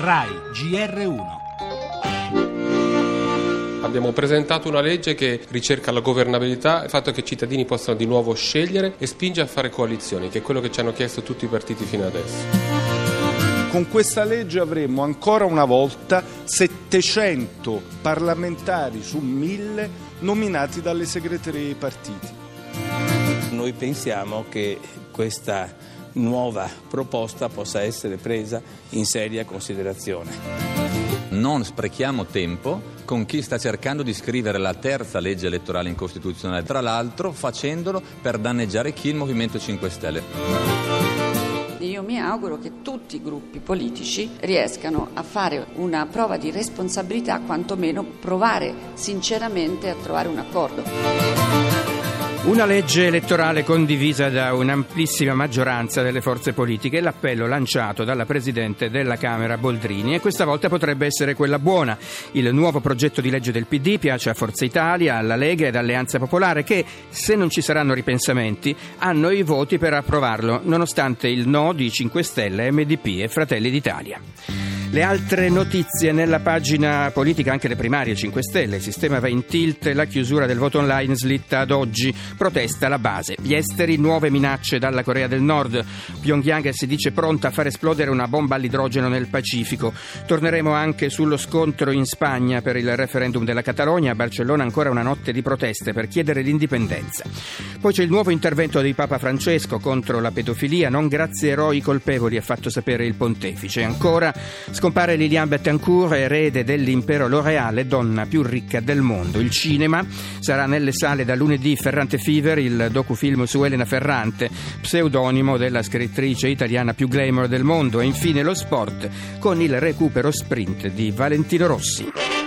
RAI GR1 Abbiamo presentato una legge che ricerca la governabilità, il fatto che i cittadini possano di nuovo scegliere e spinge a fare coalizioni, che è quello che ci hanno chiesto tutti i partiti fino adesso. Con questa legge avremo ancora una volta 700 parlamentari su 1000 nominati dalle segreterie dei partiti. Noi pensiamo che questa nuova proposta possa essere presa in seria considerazione. Non sprechiamo tempo con chi sta cercando di scrivere la terza legge elettorale incostituzionale, tra l'altro facendolo per danneggiare chi il Movimento 5 Stelle. Io mi auguro che tutti i gruppi politici riescano a fare una prova di responsabilità, quantomeno provare sinceramente a trovare un accordo. Una legge elettorale condivisa da un'amplissima maggioranza delle forze politiche è l'appello lanciato dalla Presidente della Camera Boldrini e questa volta potrebbe essere quella buona. Il nuovo progetto di legge del PD piace a Forza Italia, alla Lega ed Alleanza Popolare che, se non ci saranno ripensamenti, hanno i voti per approvarlo, nonostante il no di 5 Stelle, MDP e Fratelli d'Italia. Le altre notizie nella pagina politica, anche le primarie 5 Stelle, il sistema va in tilt, la chiusura del voto online slitta ad oggi, protesta la base. Gli esteri, nuove minacce dalla Corea del Nord, Pyongyang si dice pronta a far esplodere una bomba all'idrogeno nel Pacifico. Torneremo anche sullo scontro in Spagna per il referendum della Catalogna, a Barcellona ancora una notte di proteste per chiedere l'indipendenza. Poi c'è il nuovo intervento di Papa Francesco contro la pedofilia, non grazierò i colpevoli, ha fatto sapere il pontefice. Ancora Scompare Liliane Bettencourt, erede dell'impero L'Oreale, donna più ricca del mondo. Il cinema sarà nelle sale da lunedì Ferrante Fever, il docufilm su Elena Ferrante, pseudonimo della scrittrice italiana più glamour del mondo. E infine lo sport con il recupero sprint di Valentino Rossi.